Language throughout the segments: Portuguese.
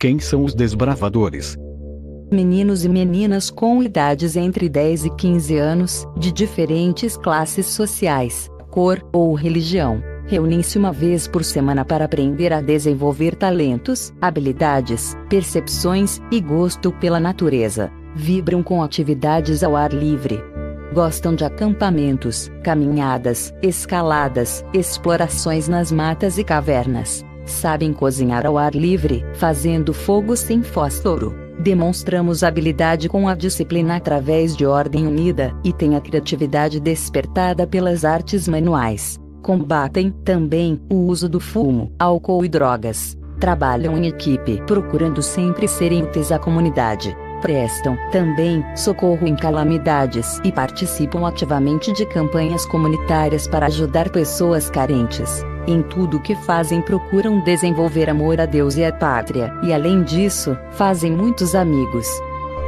Quem são os desbravadores? Meninos e meninas com idades entre 10 e 15 anos, de diferentes classes sociais, cor ou religião, reúnem-se uma vez por semana para aprender a desenvolver talentos, habilidades, percepções e gosto pela natureza. Vibram com atividades ao ar livre. Gostam de acampamentos, caminhadas, escaladas, explorações nas matas e cavernas sabem cozinhar ao ar livre, fazendo fogo sem fósforo. Demonstramos habilidade com a disciplina através de ordem unida, e têm a criatividade despertada pelas artes manuais. Combatem, também, o uso do fumo, álcool e drogas. Trabalham em equipe, procurando sempre serem úteis à comunidade prestam, também, socorro em calamidades e participam ativamente de campanhas comunitárias para ajudar pessoas carentes. Em tudo o que fazem procuram desenvolver amor a Deus e à pátria, e além disso, fazem muitos amigos.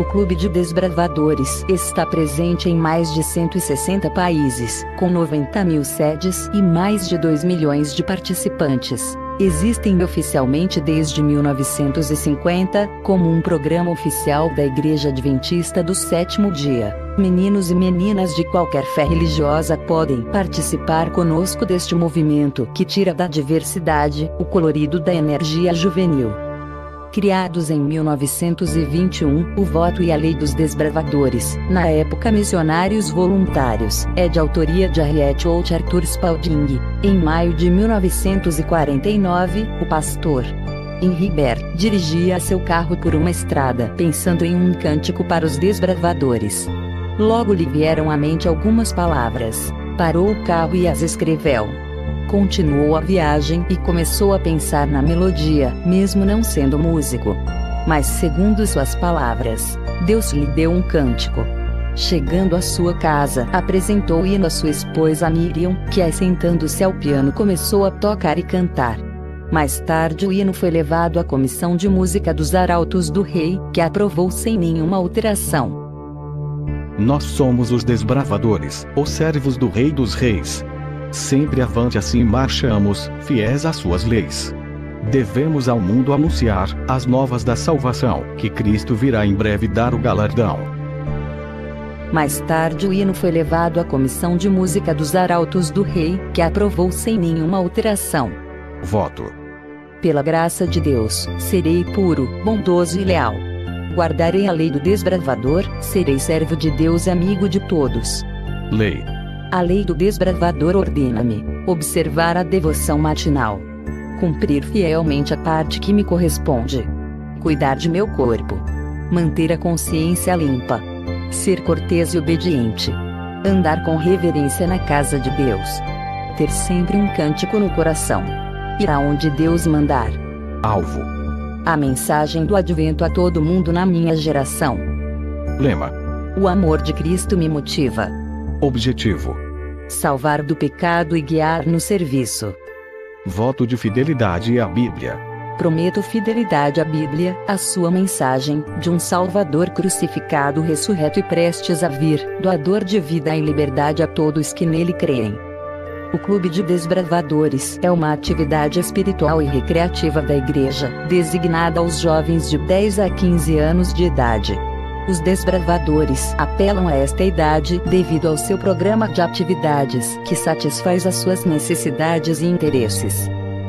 O Clube de Desbravadores está presente em mais de 160 países, com 90 mil sedes e mais de 2 milhões de participantes. Existem oficialmente desde 1950, como um programa oficial da Igreja Adventista do Sétimo Dia. Meninos e meninas de qualquer fé religiosa podem participar conosco deste movimento que tira da diversidade o colorido da energia juvenil. Criados em 1921, o voto e a lei dos desbravadores, na época missionários voluntários, é de autoria de Harriet Holt Arthur Spalding. Em maio de 1949, o pastor Henri Bert dirigia seu carro por uma estrada pensando em um cântico para os desbravadores. Logo lhe vieram à mente algumas palavras. Parou o carro e as escreveu. Continuou a viagem e começou a pensar na melodia, mesmo não sendo músico. Mas, segundo suas palavras, Deus lhe deu um cântico. Chegando à sua casa, apresentou o hino à sua esposa Miriam, que, assentando-se ao piano, começou a tocar e cantar. Mais tarde, o hino foi levado à comissão de música dos arautos do rei, que aprovou sem nenhuma alteração. Nós somos os desbravadores, os servos do Rei dos Reis. Sempre avante assim marchamos, fiéis às suas leis. Devemos ao mundo anunciar as novas da salvação, que Cristo virá em breve dar o galardão. Mais tarde, o hino foi levado à comissão de música dos arautos do rei, que aprovou sem nenhuma alteração. Voto. Pela graça de Deus, serei puro, bondoso e leal guardarei a lei do desbravador, serei servo de Deus e amigo de todos. Lei. A lei do desbravador ordena-me observar a devoção matinal, cumprir fielmente a parte que me corresponde, cuidar de meu corpo, manter a consciência limpa, ser cortês e obediente, andar com reverência na casa de Deus, ter sempre um cântico no coração, ir aonde Deus mandar. Alvo a mensagem do advento a todo mundo na minha geração. Lema: O amor de Cristo me motiva. Objetivo: Salvar do pecado e guiar no serviço. Voto de fidelidade à Bíblia. Prometo fidelidade à Bíblia, a sua mensagem, de um Salvador crucificado, ressurreto e prestes a vir, doador de vida e liberdade a todos que nele creem. O Clube de Desbravadores é uma atividade espiritual e recreativa da igreja, designada aos jovens de 10 a 15 anos de idade. Os desbravadores apelam a esta idade devido ao seu programa de atividades, que satisfaz as suas necessidades e interesses.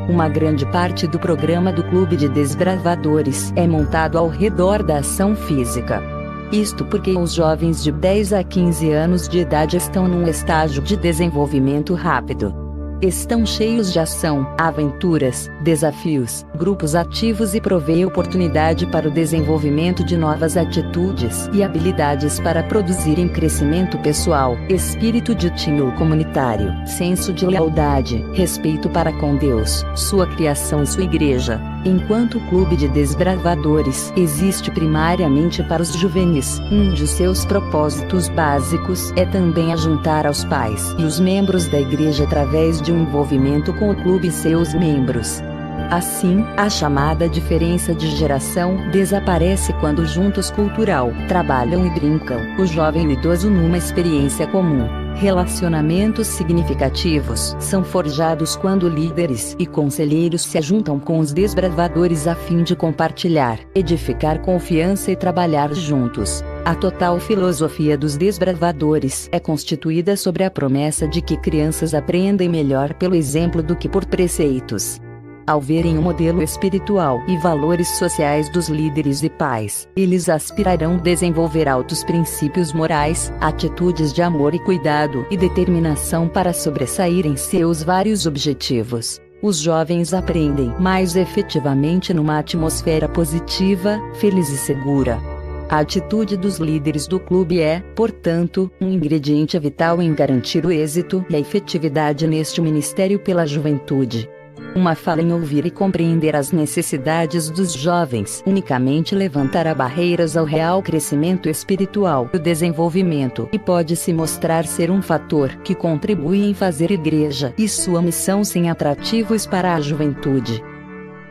Uma grande parte do programa do Clube de Desbravadores é montado ao redor da ação física. Isto porque os jovens de 10 a 15 anos de idade estão num estágio de desenvolvimento rápido. Estão cheios de ação, aventuras, desafios, grupos ativos e provê oportunidade para o desenvolvimento de novas atitudes e habilidades para produzirem crescimento pessoal, espírito de time ou comunitário, senso de lealdade, respeito para com Deus, sua criação e sua igreja. Enquanto o clube de desbravadores existe primariamente para os juvenis, um de seus propósitos básicos é também ajuntar aos pais e os membros da igreja através de um envolvimento com o clube e seus membros. Assim, a chamada diferença de geração desaparece quando juntos cultural, trabalham e brincam, o jovem e o idoso numa experiência comum. Relacionamentos significativos são forjados quando líderes e conselheiros se juntam com os desbravadores a fim de compartilhar, edificar confiança e trabalhar juntos. A total filosofia dos desbravadores é constituída sobre a promessa de que crianças aprendem melhor pelo exemplo do que por preceitos ao verem o modelo espiritual e valores sociais dos líderes e pais, eles aspirarão desenvolver altos princípios morais, atitudes de amor e cuidado e determinação para sobressair em seus vários objetivos. Os jovens aprendem mais efetivamente numa atmosfera positiva, feliz e segura. A atitude dos líderes do clube é, portanto, um ingrediente vital em garantir o êxito e a efetividade neste ministério pela juventude. Uma fala em ouvir e compreender as necessidades dos jovens unicamente levantará barreiras ao real crescimento espiritual e desenvolvimento e pode se mostrar ser um fator que contribui em fazer igreja e sua missão sem atrativos para a juventude.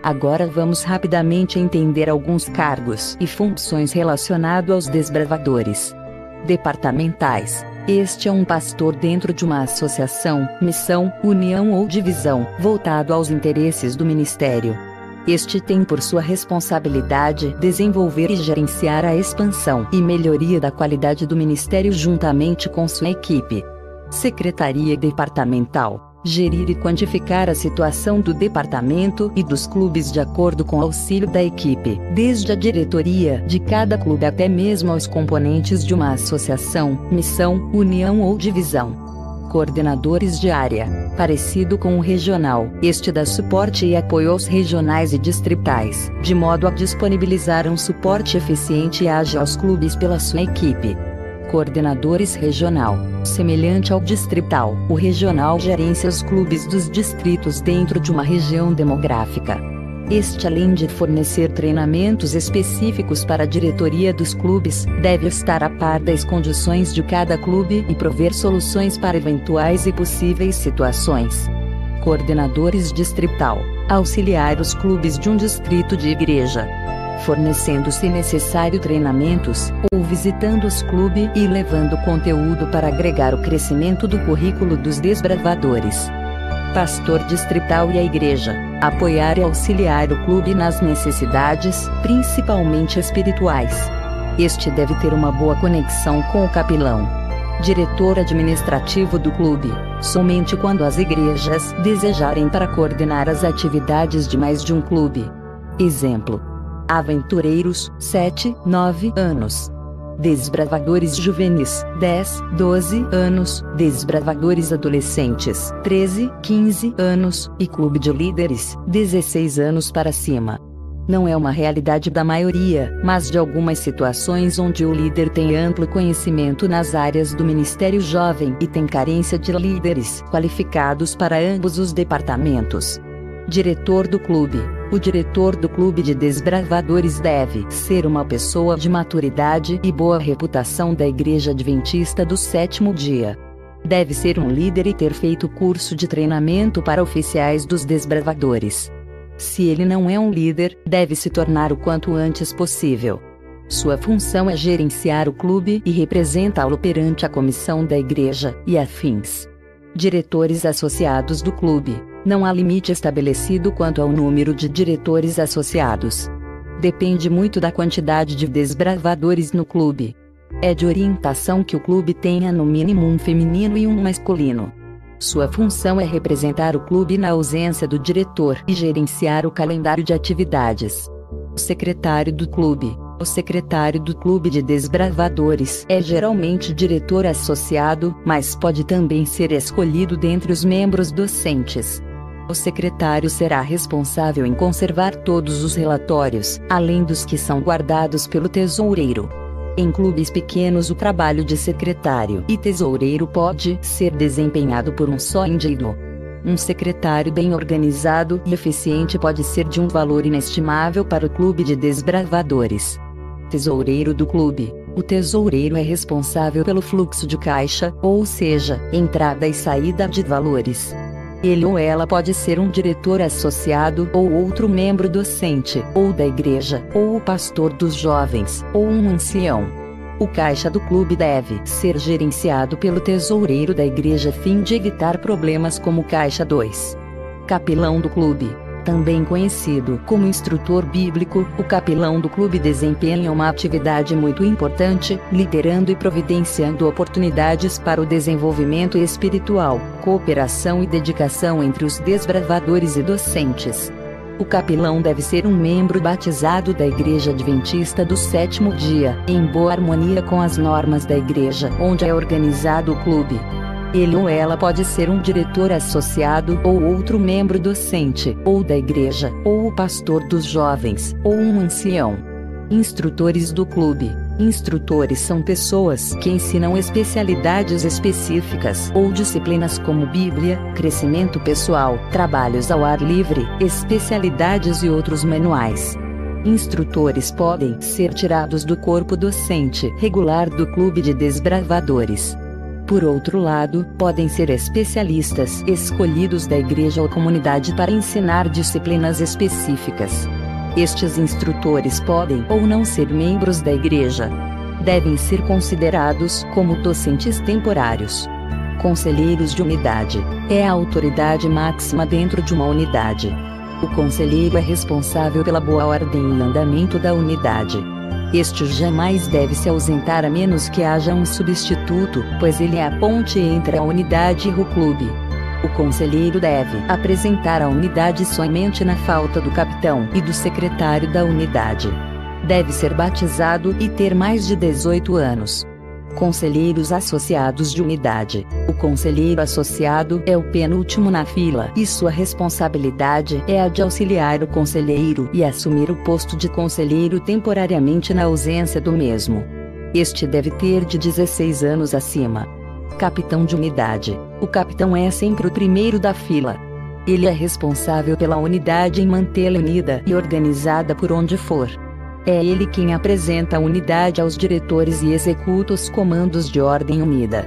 Agora vamos rapidamente entender alguns cargos e funções relacionados aos desbravadores departamentais. Este é um pastor dentro de uma associação, missão, união ou divisão, voltado aos interesses do ministério. Este tem por sua responsabilidade desenvolver e gerenciar a expansão e melhoria da qualidade do ministério juntamente com sua equipe. Secretaria Departamental gerir e quantificar a situação do departamento e dos clubes de acordo com o auxílio da equipe, desde a diretoria de cada clube até mesmo aos componentes de uma associação, missão, união ou divisão. Coordenadores de área, parecido com o regional, este dá suporte e apoio aos regionais e distritais, de modo a disponibilizar um suporte eficiente e ágil aos clubes pela sua equipe coordenadores regional, semelhante ao distrital. O regional gerencia os clubes dos distritos dentro de uma região demográfica. Este, além de fornecer treinamentos específicos para a diretoria dos clubes, deve estar a par das condições de cada clube e prover soluções para eventuais e possíveis situações. Coordenadores distrital auxiliar os clubes de um distrito de igreja fornecendo se necessário treinamentos, ou visitando os clubes e levando conteúdo para agregar o crescimento do currículo dos desbravadores. Pastor distrital e a igreja, apoiar e auxiliar o clube nas necessidades, principalmente espirituais. Este deve ter uma boa conexão com o capelão. Diretor administrativo do clube, somente quando as igrejas desejarem para coordenar as atividades de mais de um clube. Exemplo: Aventureiros, 7, 9 anos. Desbravadores juvenis, 10, 12 anos, desbravadores adolescentes, 13, 15 anos, e clube de líderes, 16 anos para cima. Não é uma realidade da maioria, mas de algumas situações onde o líder tem amplo conhecimento nas áreas do Ministério Jovem e tem carência de líderes qualificados para ambos os departamentos. Diretor do clube o diretor do clube de desbravadores deve ser uma pessoa de maturidade e boa reputação da Igreja Adventista do Sétimo Dia. Deve ser um líder e ter feito curso de treinamento para oficiais dos desbravadores. Se ele não é um líder, deve se tornar o quanto antes possível. Sua função é gerenciar o clube e representá-lo perante a comissão da igreja e afins. Diretores associados do clube não há limite estabelecido quanto ao número de diretores associados. Depende muito da quantidade de desbravadores no clube. É de orientação que o clube tenha no mínimo um feminino e um masculino. Sua função é representar o clube na ausência do diretor e gerenciar o calendário de atividades. O secretário do clube. O secretário do clube de desbravadores é geralmente diretor associado, mas pode também ser escolhido dentre os membros docentes. O secretário será responsável em conservar todos os relatórios, além dos que são guardados pelo tesoureiro. Em clubes pequenos, o trabalho de secretário e tesoureiro pode ser desempenhado por um só indivíduo. Um secretário bem organizado e eficiente pode ser de um valor inestimável para o clube de desbravadores. Tesoureiro do clube. O tesoureiro é responsável pelo fluxo de caixa, ou seja, entrada e saída de valores. Ele ou ela pode ser um diretor associado ou outro membro docente, ou da igreja, ou o pastor dos jovens, ou um ancião. O caixa do clube deve ser gerenciado pelo tesoureiro da igreja fim de evitar problemas como caixa 2. Capelão do clube. Também conhecido como instrutor bíblico, o capelão do clube desempenha uma atividade muito importante, liderando e providenciando oportunidades para o desenvolvimento espiritual, cooperação e dedicação entre os desbravadores e docentes. O capelão deve ser um membro batizado da Igreja Adventista do Sétimo Dia, em boa harmonia com as normas da igreja onde é organizado o clube. Ele ou ela pode ser um diretor associado ou outro membro docente, ou da igreja, ou o pastor dos jovens, ou um ancião. Instrutores do clube. Instrutores são pessoas que ensinam especialidades específicas ou disciplinas como Bíblia, crescimento pessoal, trabalhos ao ar livre, especialidades e outros manuais. Instrutores podem ser tirados do corpo docente regular do clube de desbravadores. Por outro lado, podem ser especialistas escolhidos da igreja ou comunidade para ensinar disciplinas específicas. Estes instrutores podem ou não ser membros da igreja. Devem ser considerados como docentes temporários. Conselheiros de unidade é a autoridade máxima dentro de uma unidade. O conselheiro é responsável pela boa ordem e andamento da unidade. Este jamais deve se ausentar a menos que haja um substituto, pois ele é a ponte entre a unidade e o clube. O conselheiro deve apresentar a unidade somente na falta do capitão e do secretário da unidade. Deve ser batizado e ter mais de 18 anos. Conselheiros associados de unidade. O conselheiro associado é o penúltimo na fila e sua responsabilidade é a de auxiliar o conselheiro e assumir o posto de conselheiro temporariamente na ausência do mesmo. Este deve ter de 16 anos acima. Capitão de unidade. O capitão é sempre o primeiro da fila. Ele é responsável pela unidade em mantê-la unida e organizada por onde for. É ele quem apresenta a unidade aos diretores e executa os comandos de ordem unida.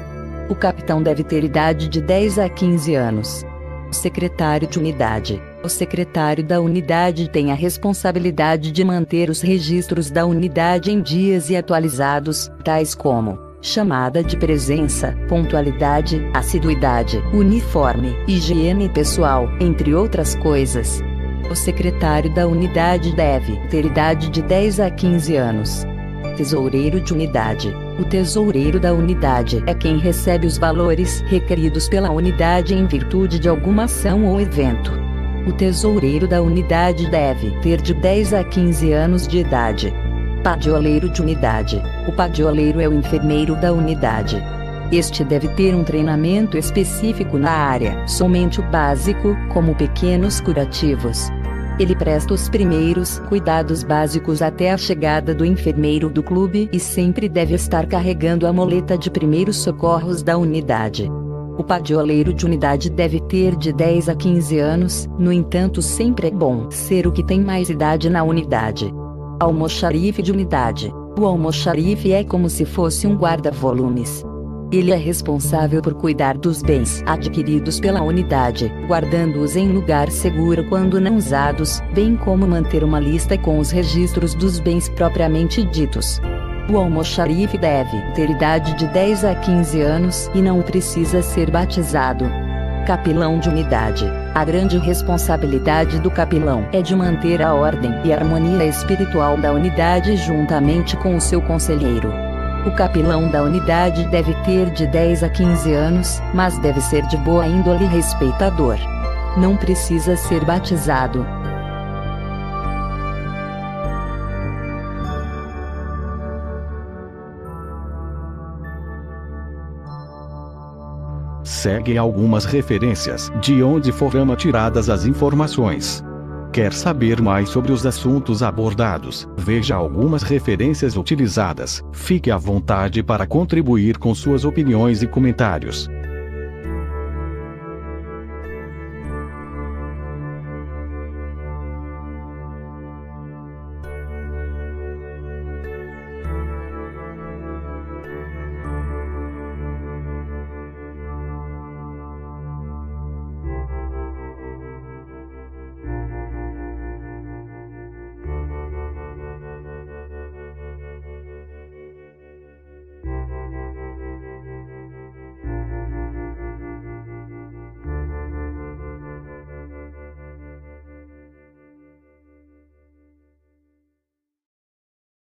O capitão deve ter idade de 10 a 15 anos. Secretário de unidade. O secretário da unidade tem a responsabilidade de manter os registros da unidade em dias e atualizados, tais como chamada de presença, pontualidade, assiduidade, uniforme, higiene pessoal, entre outras coisas. O secretário da unidade deve ter idade de 10 a 15 anos. Tesoureiro de unidade. O tesoureiro da unidade é quem recebe os valores requeridos pela unidade em virtude de alguma ação ou evento. O tesoureiro da unidade deve ter de 10 a 15 anos de idade. Padioleiro de unidade. O padioleiro é o enfermeiro da unidade. Este deve ter um treinamento específico na área, somente o básico, como pequenos curativos. Ele presta os primeiros cuidados básicos até a chegada do enfermeiro do clube e sempre deve estar carregando a moleta de primeiros socorros da unidade. O padioleiro de unidade deve ter de 10 a 15 anos, no entanto, sempre é bom ser o que tem mais idade na unidade. Almoxarife de unidade. O almoxarife é como se fosse um guarda-volumes. Ele é responsável por cuidar dos bens adquiridos pela unidade, guardando-os em lugar seguro quando não usados, bem como manter uma lista com os registros dos bens propriamente ditos. O almoxarife deve ter idade de 10 a 15 anos e não precisa ser batizado. Capilão de unidade. A grande responsabilidade do capilão é de manter a ordem e a harmonia espiritual da unidade juntamente com o seu conselheiro. O capilão da unidade deve ter de 10 a 15 anos, mas deve ser de boa índole e respeitador. Não precisa ser batizado. Segue algumas referências de onde foram tiradas as informações. Quer saber mais sobre os assuntos abordados? Veja algumas referências utilizadas. Fique à vontade para contribuir com suas opiniões e comentários.